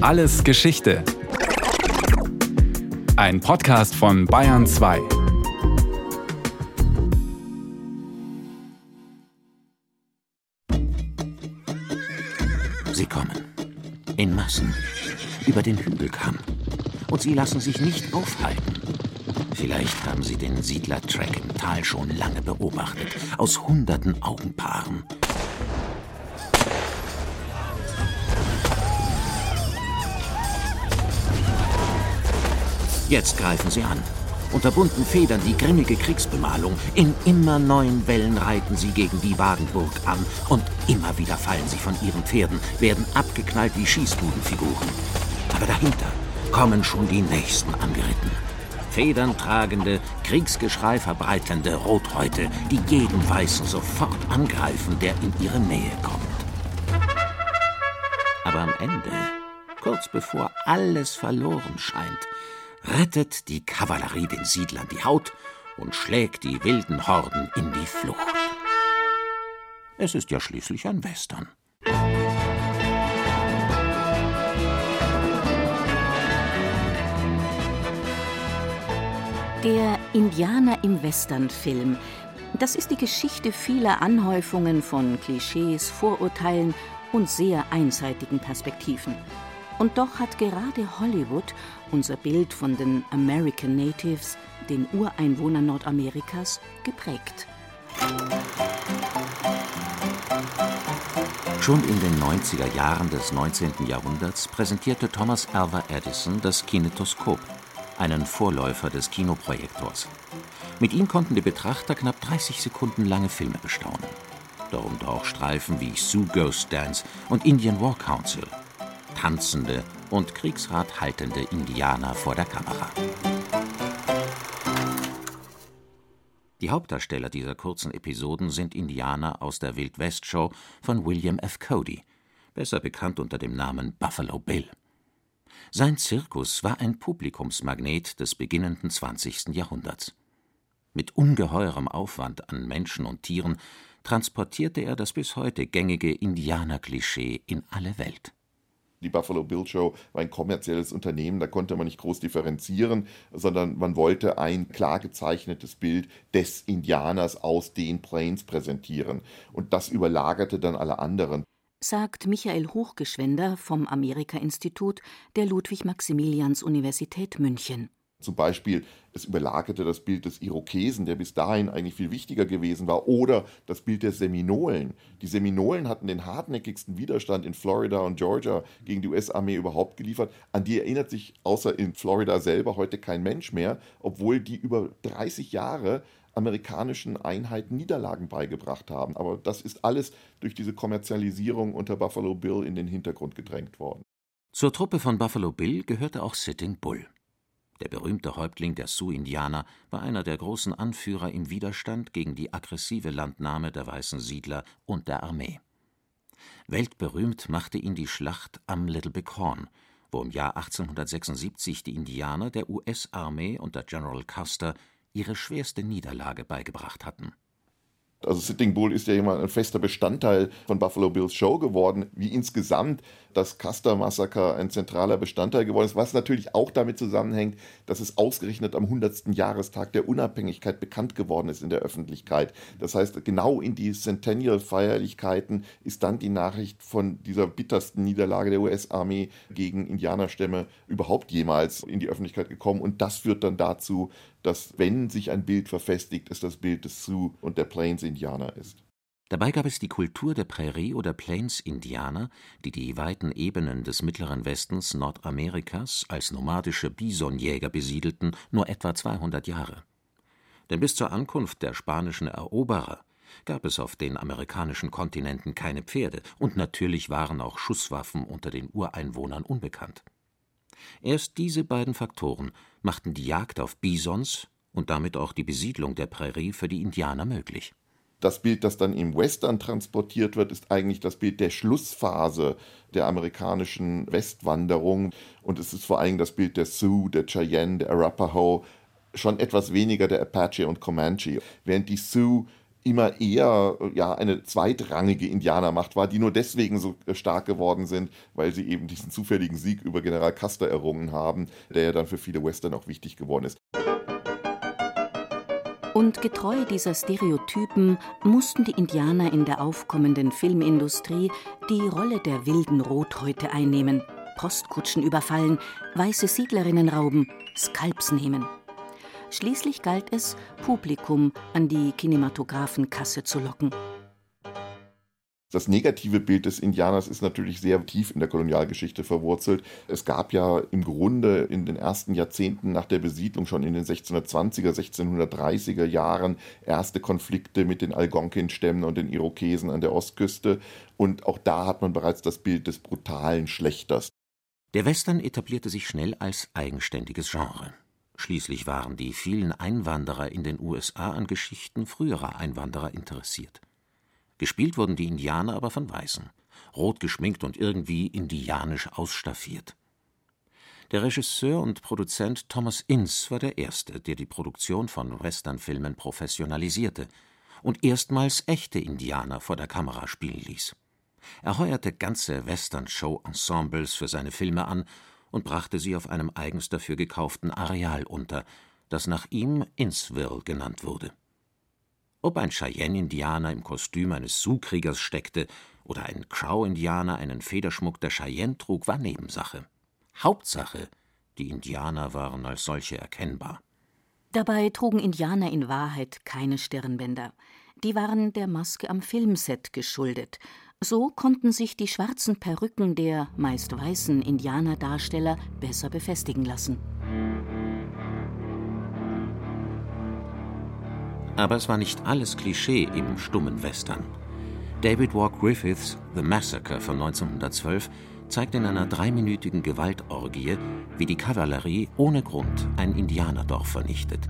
Alles Geschichte. Ein Podcast von Bayern 2. Sie kommen. In Massen. Über den Hügelkamm. Und sie lassen sich nicht aufhalten. Vielleicht haben sie den Siedlertrack im Tal schon lange beobachtet. Aus hunderten Augenpaaren. Jetzt greifen sie an. Unter bunten Federn die grimmige Kriegsbemalung. In immer neuen Wellen reiten sie gegen die Wagenburg an. Und immer wieder fallen sie von ihren Pferden, werden abgeknallt wie Schießbudenfiguren. Aber dahinter kommen schon die Nächsten angeritten. Federntragende, Kriegsgeschrei verbreitende Rothäute, die jeden Weißen sofort angreifen, der in ihre Nähe kommt. Aber am Ende, kurz bevor alles verloren scheint, rettet die Kavallerie den Siedlern die Haut und schlägt die wilden Horden in die Flucht. Es ist ja schließlich ein Western. Der Indianer im Westernfilm. Das ist die Geschichte vieler Anhäufungen von Klischees, Vorurteilen und sehr einseitigen Perspektiven. Und doch hat gerade Hollywood unser Bild von den American Natives, den Ureinwohnern Nordamerikas, geprägt. Schon in den 90er Jahren des 19. Jahrhunderts präsentierte Thomas Alva Edison das Kinetoskop, einen Vorläufer des Kinoprojektors. Mit ihm konnten die Betrachter knapp 30 Sekunden lange Filme bestaunen. Darunter auch Streifen wie Sioux Ghost Dance und Indian War Council – tanzende und Kriegsrat haltende Indianer vor der Kamera. Die Hauptdarsteller dieser kurzen Episoden sind Indianer aus der Wild-West-Show von William F. Cody, besser bekannt unter dem Namen Buffalo Bill. Sein Zirkus war ein Publikumsmagnet des beginnenden 20. Jahrhunderts. Mit ungeheurem Aufwand an Menschen und Tieren transportierte er das bis heute gängige Indianerklischee in alle Welt. Die Buffalo Bill Show war ein kommerzielles Unternehmen, da konnte man nicht groß differenzieren, sondern man wollte ein klar gezeichnetes Bild des Indianers aus den Plains präsentieren. Und das überlagerte dann alle anderen. Sagt Michael Hochgeschwender vom Amerika-Institut der Ludwig-Maximilians-Universität München. Zum Beispiel, es überlagerte das Bild des Irokesen, der bis dahin eigentlich viel wichtiger gewesen war, oder das Bild der Seminolen. Die Seminolen hatten den hartnäckigsten Widerstand in Florida und Georgia gegen die US-Armee überhaupt geliefert. An die erinnert sich außer in Florida selber heute kein Mensch mehr, obwohl die über 30 Jahre amerikanischen Einheiten Niederlagen beigebracht haben. Aber das ist alles durch diese Kommerzialisierung unter Buffalo Bill in den Hintergrund gedrängt worden. Zur Truppe von Buffalo Bill gehörte auch Sitting Bull. Der berühmte Häuptling der Sioux-Indianer war einer der großen Anführer im Widerstand gegen die aggressive Landnahme der weißen Siedler und der Armee. Weltberühmt machte ihn die Schlacht am Little Big Horn, wo im Jahr 1876 die Indianer der US-Armee unter General Custer ihre schwerste Niederlage beigebracht hatten also Sitting Bull ist ja immer ein fester Bestandteil von Buffalo Bills Show geworden, wie insgesamt das Custer Massaker ein zentraler Bestandteil geworden ist, was natürlich auch damit zusammenhängt, dass es ausgerechnet am 100. Jahrestag der Unabhängigkeit bekannt geworden ist in der Öffentlichkeit. Das heißt, genau in die Centennial-Feierlichkeiten ist dann die Nachricht von dieser bittersten Niederlage der US-Armee gegen Indianerstämme überhaupt jemals in die Öffentlichkeit gekommen und das führt dann dazu, dass, wenn sich ein Bild verfestigt, es das Bild des Sioux und der Plains-Indianer ist. Dabei gab es die Kultur der Prärie- oder Plains-Indianer, die die weiten Ebenen des mittleren Westens Nordamerikas als nomadische Bisonjäger besiedelten, nur etwa 200 Jahre. Denn bis zur Ankunft der spanischen Eroberer gab es auf den amerikanischen Kontinenten keine Pferde, und natürlich waren auch Schusswaffen unter den Ureinwohnern unbekannt. Erst diese beiden Faktoren machten die Jagd auf Bisons und damit auch die Besiedlung der Prärie für die Indianer möglich. Das Bild, das dann im Western transportiert wird, ist eigentlich das Bild der Schlussphase der amerikanischen Westwanderung. Und es ist vor allem das Bild der Sioux, der Cheyenne, der Arapaho, schon etwas weniger der Apache und Comanche. Während die Sioux immer eher ja, eine zweitrangige Indianermacht war, die nur deswegen so stark geworden sind, weil sie eben diesen zufälligen Sieg über General Custer errungen haben, der ja dann für viele Western auch wichtig geworden ist. Und getreu dieser Stereotypen mussten die Indianer in der aufkommenden Filmindustrie die Rolle der wilden Rothäute einnehmen, Postkutschen überfallen, weiße Siedlerinnen rauben, Skalps nehmen. Schließlich galt es, Publikum an die Kinematographenkasse zu locken. Das negative Bild des Indianers ist natürlich sehr tief in der Kolonialgeschichte verwurzelt. Es gab ja im Grunde in den ersten Jahrzehnten nach der Besiedlung schon in den 1620er, 1630er Jahren erste Konflikte mit den Algonquin-Stämmen und den Irokesen an der Ostküste. Und auch da hat man bereits das Bild des brutalen Schlechters. Der Western etablierte sich schnell als eigenständiges Genre. Schließlich waren die vielen Einwanderer in den USA an Geschichten früherer Einwanderer interessiert. Gespielt wurden die Indianer aber von Weißen, rot geschminkt und irgendwie indianisch ausstaffiert. Der Regisseur und Produzent Thomas Ince war der Erste, der die Produktion von Westernfilmen professionalisierte und erstmals echte Indianer vor der Kamera spielen ließ. Er heuerte ganze Western-Show-Ensembles für seine Filme an und brachte sie auf einem eigens dafür gekauften Areal unter, das nach ihm Innsville genannt wurde. Ob ein Cheyenne-Indianer im Kostüm eines Sioux-Kriegers steckte oder ein Crow-Indianer einen Federschmuck der Cheyenne trug, war Nebensache. Hauptsache, die Indianer waren als solche erkennbar. Dabei trugen Indianer in Wahrheit keine Stirnbänder. Die waren der Maske am Filmset geschuldet so konnten sich die schwarzen Perücken der meist weißen Indianerdarsteller besser befestigen lassen. Aber es war nicht alles Klischee im stummen Western. David Walk Griffiths The Massacre von 1912 zeigt in einer dreiminütigen Gewaltorgie, wie die Kavallerie ohne Grund ein Indianerdorf vernichtet.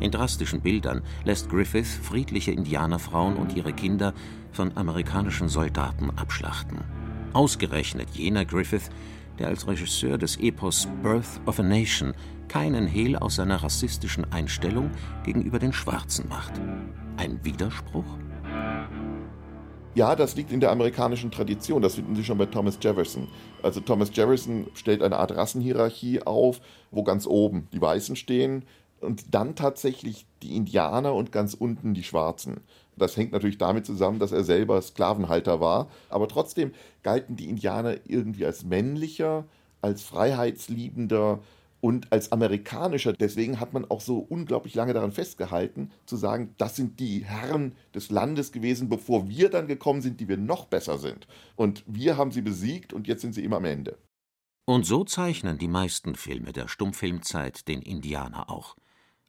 In drastischen Bildern lässt Griffith friedliche Indianerfrauen und ihre Kinder von amerikanischen Soldaten abschlachten. Ausgerechnet jener Griffith, der als Regisseur des Epos Birth of a Nation keinen Hehl aus seiner rassistischen Einstellung gegenüber den Schwarzen macht. Ein Widerspruch? Ja, das liegt in der amerikanischen Tradition. Das finden Sie schon bei Thomas Jefferson. Also Thomas Jefferson stellt eine Art Rassenhierarchie auf, wo ganz oben die Weißen stehen, und dann tatsächlich die Indianer und ganz unten die Schwarzen. Das hängt natürlich damit zusammen, dass er selber Sklavenhalter war, aber trotzdem galten die Indianer irgendwie als männlicher, als freiheitsliebender und als amerikanischer. Deswegen hat man auch so unglaublich lange daran festgehalten, zu sagen, das sind die Herren des Landes gewesen, bevor wir dann gekommen sind, die wir noch besser sind. Und wir haben sie besiegt und jetzt sind sie immer am Ende. Und so zeichnen die meisten Filme der Stummfilmzeit den Indianer auch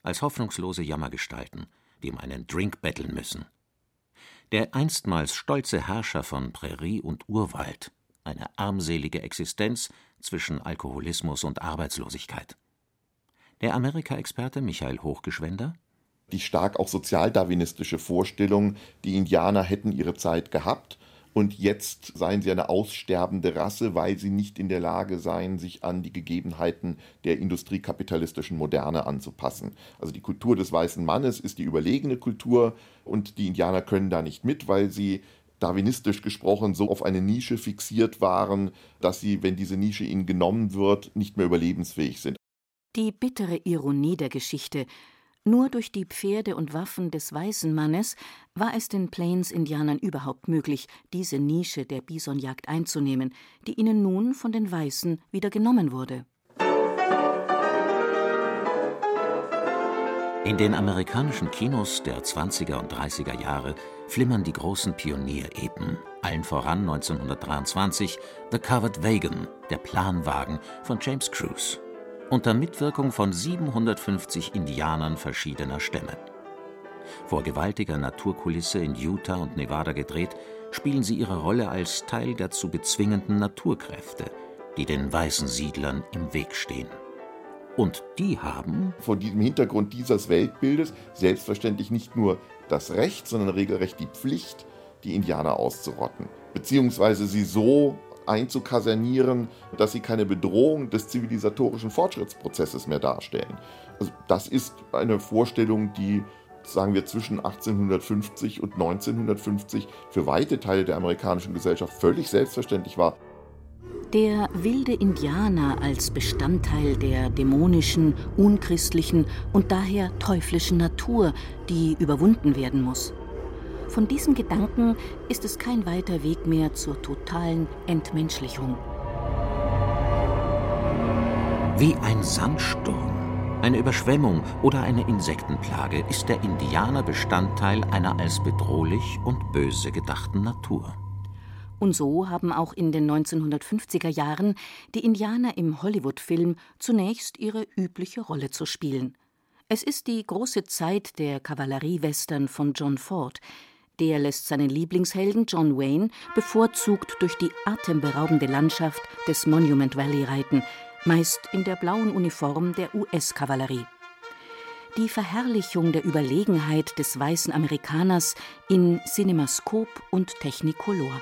als hoffnungslose Jammergestalten, die um einen Drink betteln müssen. Der einstmals stolze Herrscher von Prärie und Urwald, eine armselige Existenz zwischen Alkoholismus und Arbeitslosigkeit. Der Amerika-Experte Michael Hochgeschwender die stark auch sozialdarwinistische Vorstellung, die Indianer hätten ihre Zeit gehabt und jetzt seien sie eine aussterbende Rasse, weil sie nicht in der Lage seien, sich an die Gegebenheiten der industriekapitalistischen Moderne anzupassen. Also die Kultur des weißen Mannes ist die überlegene Kultur und die Indianer können da nicht mit, weil sie darwinistisch gesprochen so auf eine Nische fixiert waren, dass sie, wenn diese Nische ihnen genommen wird, nicht mehr überlebensfähig sind. Die bittere Ironie der Geschichte nur durch die Pferde und Waffen des weißen Mannes war es den Plains-Indianern überhaupt möglich, diese Nische der Bisonjagd einzunehmen, die ihnen nun von den Weißen wieder genommen wurde. In den amerikanischen Kinos der 20er und 30er Jahre flimmern die großen Pionierepen, allen voran 1923 The Covered Wagon, der Planwagen von James Cruise unter Mitwirkung von 750 Indianern verschiedener Stämme. Vor gewaltiger Naturkulisse in Utah und Nevada gedreht, spielen sie ihre Rolle als Teil der zu bezwingenden Naturkräfte, die den weißen Siedlern im Weg stehen. Und die haben vor diesem Hintergrund dieses Weltbildes selbstverständlich nicht nur das Recht, sondern regelrecht die Pflicht, die Indianer auszurotten, beziehungsweise sie so einzukasernieren, dass sie keine Bedrohung des zivilisatorischen Fortschrittsprozesses mehr darstellen. Also das ist eine Vorstellung, die sagen wir, zwischen 1850 und 1950 für weite Teile der amerikanischen Gesellschaft völlig selbstverständlich war. Der wilde Indianer als Bestandteil der dämonischen, unchristlichen und daher teuflischen Natur, die überwunden werden muss. Von diesem Gedanken ist es kein weiter Weg mehr zur totalen Entmenschlichung. Wie ein Sandsturm, eine Überschwemmung oder eine Insektenplage ist der Indianer Bestandteil einer als bedrohlich und böse gedachten Natur. Und so haben auch in den 1950er Jahren die Indianer im Hollywood-Film zunächst ihre übliche Rolle zu spielen. Es ist die große Zeit der Kavalleriewestern von John Ford. Der lässt seinen Lieblingshelden John Wayne bevorzugt durch die atemberaubende Landschaft des Monument Valley reiten, meist in der blauen Uniform der US-Kavallerie. Die Verherrlichung der Überlegenheit des weißen Amerikaners in Cinemascope und Technicolor.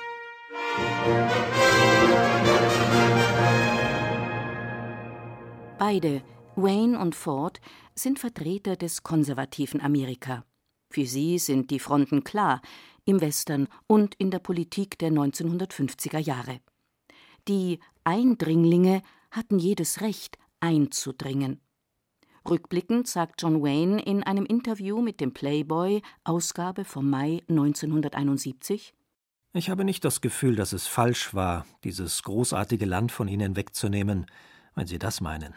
Beide, Wayne und Ford, sind Vertreter des konservativen Amerika. Für sie sind die Fronten klar im Western und in der Politik der 1950er Jahre. Die Eindringlinge hatten jedes Recht, einzudringen. Rückblickend sagt John Wayne in einem Interview mit dem Playboy, Ausgabe vom Mai 1971, ich habe nicht das Gefühl, dass es falsch war, dieses großartige Land von ihnen wegzunehmen, wenn Sie das meinen.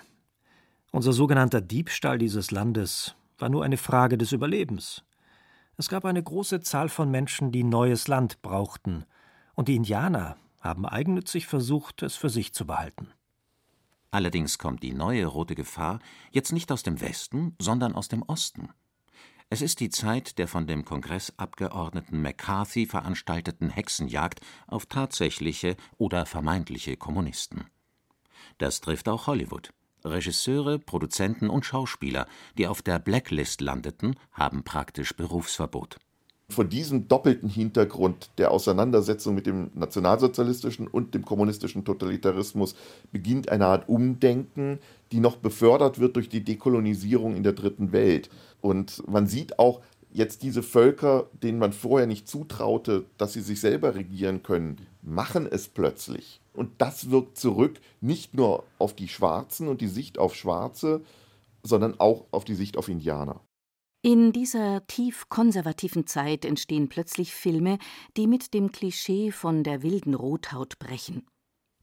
Unser sogenannter Diebstahl dieses Landes war nur eine Frage des Überlebens. Es gab eine große Zahl von Menschen, die neues Land brauchten, und die Indianer haben eigennützig versucht, es für sich zu behalten. Allerdings kommt die neue rote Gefahr jetzt nicht aus dem Westen, sondern aus dem Osten. Es ist die Zeit der von dem Kongressabgeordneten McCarthy veranstalteten Hexenjagd auf tatsächliche oder vermeintliche Kommunisten. Das trifft auch Hollywood. Regisseure, Produzenten und Schauspieler, die auf der Blacklist landeten, haben praktisch Berufsverbot. Vor diesem doppelten Hintergrund der Auseinandersetzung mit dem nationalsozialistischen und dem kommunistischen Totalitarismus beginnt eine Art Umdenken, die noch befördert wird durch die Dekolonisierung in der dritten Welt. Und man sieht auch jetzt diese Völker, denen man vorher nicht zutraute, dass sie sich selber regieren können, machen es plötzlich. Und das wirkt zurück nicht nur auf die Schwarzen und die Sicht auf Schwarze, sondern auch auf die Sicht auf Indianer. In dieser tief konservativen Zeit entstehen plötzlich Filme, die mit dem Klischee von der wilden Rothaut brechen.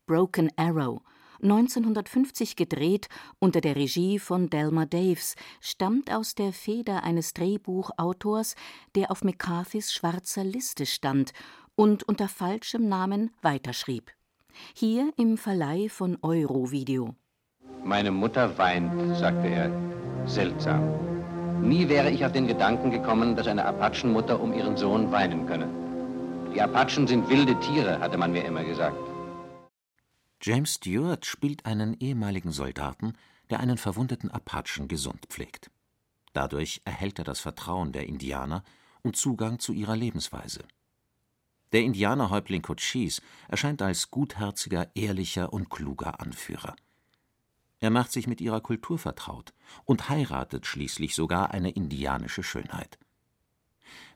Broken Arrow 1950 gedreht unter der Regie von Delmer Daves, stammt aus der Feder eines Drehbuchautors, der auf McCarthys schwarzer Liste stand und unter falschem Namen weiterschrieb. Hier im Verleih von Eurovideo. Meine Mutter weint, sagte er. Seltsam. Nie wäre ich auf den Gedanken gekommen, dass eine Apachenmutter um ihren Sohn weinen könne. Die Apachen sind wilde Tiere, hatte man mir immer gesagt. James Stewart spielt einen ehemaligen Soldaten, der einen verwundeten Apachen gesund pflegt. Dadurch erhält er das Vertrauen der Indianer und Zugang zu ihrer Lebensweise. Der Indianerhäuptling Cochise erscheint als gutherziger, ehrlicher und kluger Anführer. Er macht sich mit ihrer Kultur vertraut und heiratet schließlich sogar eine indianische Schönheit.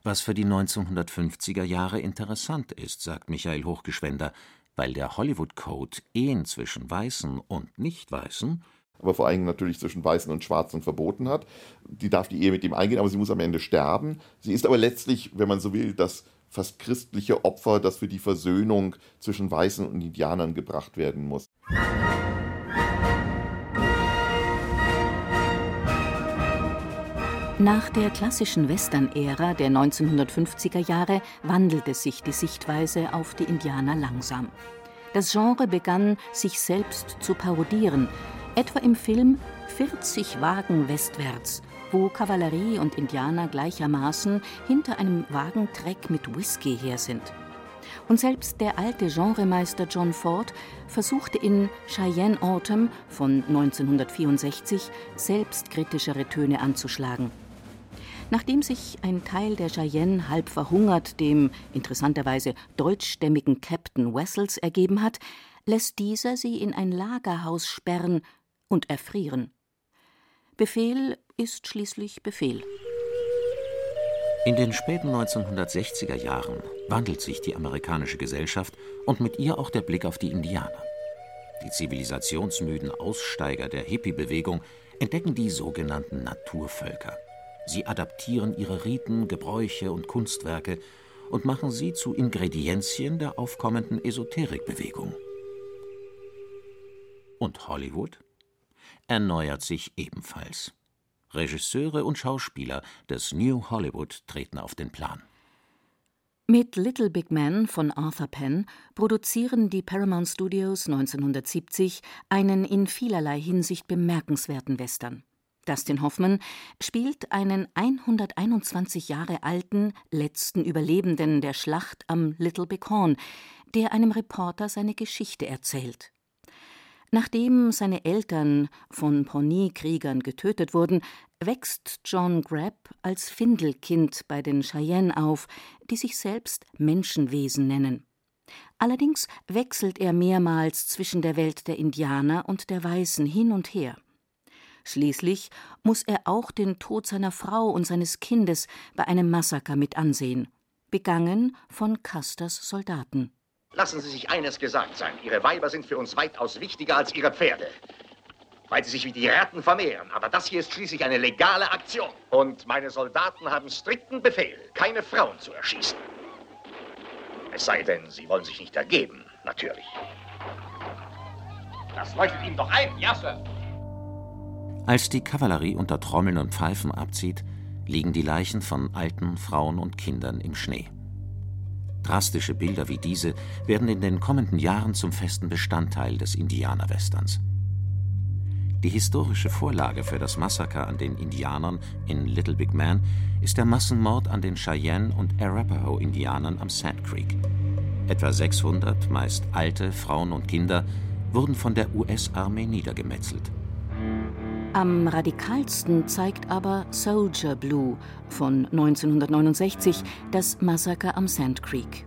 Was für die 1950er Jahre interessant ist, sagt Michael Hochgeschwender, weil der Hollywood-Code Ehen zwischen Weißen und Nicht-Weißen aber vor allem natürlich zwischen Weißen und Schwarzen verboten hat. Die darf die Ehe mit ihm eingehen, aber sie muss am Ende sterben. Sie ist aber letztlich, wenn man so will, das fast christliche Opfer, das für die Versöhnung zwischen Weißen und Indianern gebracht werden muss. Nach der klassischen Western-Ära der 1950er Jahre wandelte sich die Sichtweise auf die Indianer langsam. Das Genre begann, sich selbst zu parodieren, etwa im Film 40 Wagen westwärts, wo Kavallerie und Indianer gleichermaßen hinter einem Wagentreck mit Whisky her sind. Und selbst der alte Genremeister John Ford versuchte in Cheyenne Autumn von 1964 selbstkritischere Töne anzuschlagen. Nachdem sich ein Teil der Cheyenne halb verhungert dem interessanterweise deutschstämmigen Captain Wessels ergeben hat, lässt dieser sie in ein Lagerhaus sperren und erfrieren. Befehl ist schließlich Befehl. In den späten 1960er Jahren wandelt sich die amerikanische Gesellschaft und mit ihr auch der Blick auf die Indianer. Die zivilisationsmüden Aussteiger der Hippie-Bewegung entdecken die sogenannten Naturvölker. Sie adaptieren ihre Riten, Gebräuche und Kunstwerke und machen sie zu Ingredienzien der aufkommenden Esoterikbewegung. Und Hollywood erneuert sich ebenfalls. Regisseure und Schauspieler des New Hollywood treten auf den Plan. Mit Little Big Man von Arthur Penn produzieren die Paramount Studios 1970 einen in vielerlei Hinsicht bemerkenswerten Western. Dustin Hoffman spielt einen 121 Jahre alten letzten Überlebenden der Schlacht am Little Big Horn, der einem Reporter seine Geschichte erzählt. Nachdem seine Eltern von Pony-Kriegern getötet wurden, wächst John Grapp als Findelkind bei den Cheyenne auf, die sich selbst Menschenwesen nennen. Allerdings wechselt er mehrmals zwischen der Welt der Indianer und der Weißen hin und her. Schließlich muss er auch den Tod seiner Frau und seines Kindes bei einem Massaker mit ansehen, begangen von Custers Soldaten. Lassen Sie sich eines gesagt sein. Ihre Weiber sind für uns weitaus wichtiger als Ihre Pferde. Weil sie sich wie die Ratten vermehren. Aber das hier ist schließlich eine legale Aktion. Und meine Soldaten haben strikten Befehl, keine Frauen zu erschießen. Es sei denn, sie wollen sich nicht ergeben, natürlich. Das leuchtet Ihnen doch ein, ja, Sir? Als die Kavallerie unter Trommeln und Pfeifen abzieht, liegen die Leichen von alten Frauen und Kindern im Schnee. Drastische Bilder wie diese werden in den kommenden Jahren zum festen Bestandteil des Indianerwesterns. Die historische Vorlage für das Massaker an den Indianern in Little Big Man ist der Massenmord an den Cheyenne und Arapaho-Indianern am Sand Creek. Etwa 600, meist alte Frauen und Kinder, wurden von der US-Armee niedergemetzelt. Am radikalsten zeigt aber Soldier Blue von 1969 das Massaker am Sand Creek.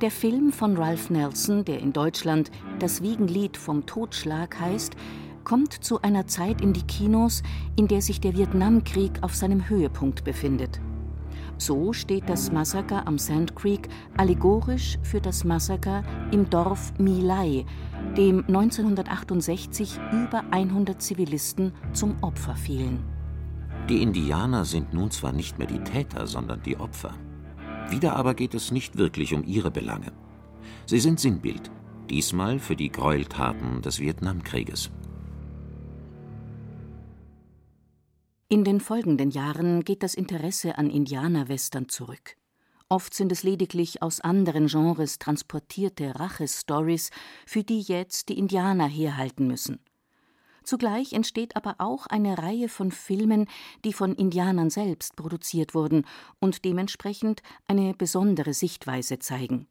Der Film von Ralph Nelson, der in Deutschland Das Wiegenlied vom Totschlag heißt, kommt zu einer Zeit in die Kinos, in der sich der Vietnamkrieg auf seinem Höhepunkt befindet. So steht das Massaker am Sand Creek allegorisch für das Massaker im Dorf My Lai, dem 1968 über 100 Zivilisten zum Opfer fielen. Die Indianer sind nun zwar nicht mehr die Täter, sondern die Opfer. Wieder aber geht es nicht wirklich um ihre Belange. Sie sind Sinnbild, diesmal für die Gräueltaten des Vietnamkrieges. In den folgenden Jahren geht das Interesse an Indianerwestern zurück. Oft sind es lediglich aus anderen Genres transportierte Rachestories, für die jetzt die Indianer herhalten müssen. Zugleich entsteht aber auch eine Reihe von Filmen, die von Indianern selbst produziert wurden und dementsprechend eine besondere Sichtweise zeigen.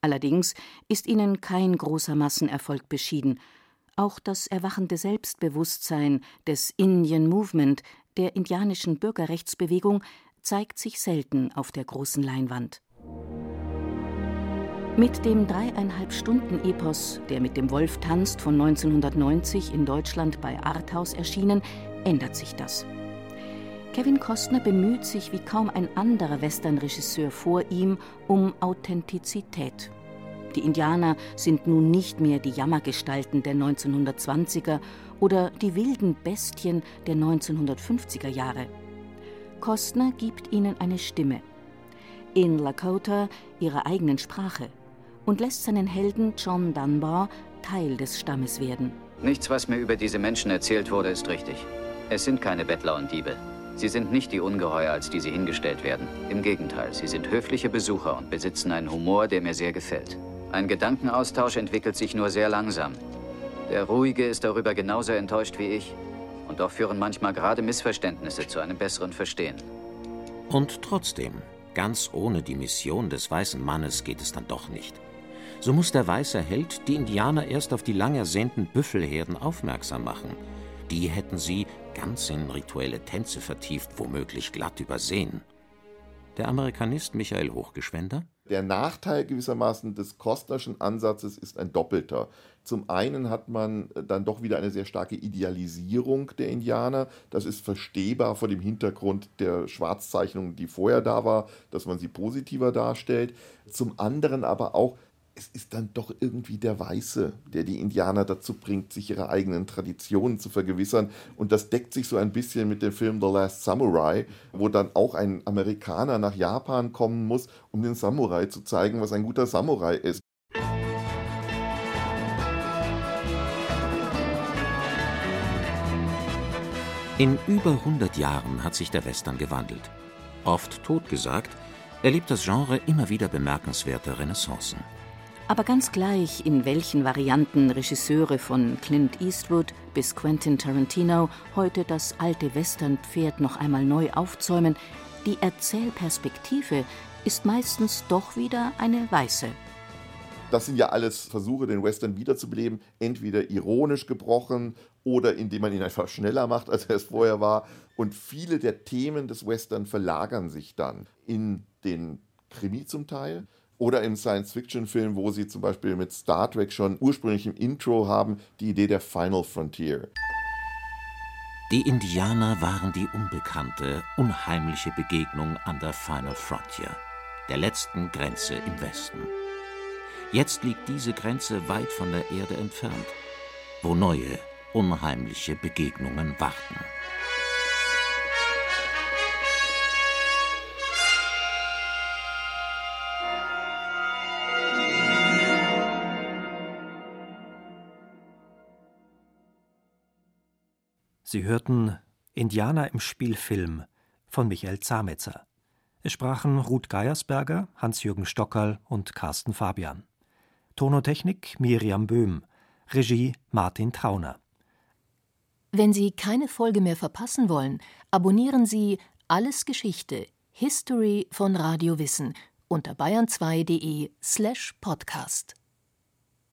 Allerdings ist ihnen kein großer Massenerfolg beschieden. Auch das erwachende Selbstbewusstsein des Indian Movement der indianischen Bürgerrechtsbewegung zeigt sich selten auf der großen Leinwand. Mit dem dreieinhalb Stunden Epos, der mit dem Wolf tanzt von 1990 in Deutschland bei Arthaus erschienen, ändert sich das. Kevin Costner bemüht sich wie kaum ein anderer Westernregisseur vor ihm um Authentizität. Die Indianer sind nun nicht mehr die Jammergestalten der 1920er oder die wilden Bestien der 1950er Jahre. Kostner gibt ihnen eine Stimme. In Lakota ihrer eigenen Sprache und lässt seinen Helden John Dunbar Teil des Stammes werden. Nichts, was mir über diese Menschen erzählt wurde, ist richtig. Es sind keine Bettler und Diebe. Sie sind nicht die Ungeheuer, als die sie hingestellt werden. Im Gegenteil, sie sind höfliche Besucher und besitzen einen Humor, der mir sehr gefällt. Ein Gedankenaustausch entwickelt sich nur sehr langsam. Der Ruhige ist darüber genauso enttäuscht wie ich. Und doch führen manchmal gerade Missverständnisse zu einem besseren Verstehen. Und trotzdem, ganz ohne die Mission des weißen Mannes geht es dann doch nicht. So muss der weiße Held die Indianer erst auf die lang ersehnten Büffelherden aufmerksam machen. Die hätten sie, ganz in rituelle Tänze vertieft, womöglich glatt übersehen. Der Amerikanist Michael Hochgeschwender der Nachteil gewissermaßen des Kostnerschen Ansatzes ist ein doppelter. Zum einen hat man dann doch wieder eine sehr starke Idealisierung der Indianer. Das ist verstehbar vor dem Hintergrund der Schwarzzeichnung, die vorher da war, dass man sie positiver darstellt. Zum anderen aber auch es ist dann doch irgendwie der Weiße, der die Indianer dazu bringt, sich ihre eigenen Traditionen zu vergewissern. Und das deckt sich so ein bisschen mit dem Film The Last Samurai, wo dann auch ein Amerikaner nach Japan kommen muss, um den Samurai zu zeigen, was ein guter Samurai ist. In über 100 Jahren hat sich der Western gewandelt. Oft totgesagt, erlebt das Genre immer wieder bemerkenswerte Renaissancen. Aber ganz gleich, in welchen Varianten Regisseure von Clint Eastwood bis Quentin Tarantino heute das alte Westernpferd noch einmal neu aufzäumen, die Erzählperspektive ist meistens doch wieder eine weiße. Das sind ja alles Versuche, den Western wiederzubeleben, entweder ironisch gebrochen oder indem man ihn einfach schneller macht, als er es vorher war. Und viele der Themen des Western verlagern sich dann in den Krimi zum Teil oder im Science-Fiction-Film, wo sie zum Beispiel mit Star Trek schon ursprünglich im Intro haben, die Idee der Final Frontier. Die Indianer waren die unbekannte, unheimliche Begegnung an der Final Frontier, der letzten Grenze im Westen. Jetzt liegt diese Grenze weit von der Erde entfernt, wo neue, unheimliche Begegnungen warten. Sie hörten Indianer im Spielfilm von Michael Zametzer. Es sprachen Ruth Geiersberger, Hans-Jürgen Stockerl und Carsten Fabian. Tonotechnik Miriam Böhm. Regie Martin Trauner. Wenn Sie keine Folge mehr verpassen wollen, abonnieren Sie Alles Geschichte History von Radio Wissen unter bayern2.de slash podcast.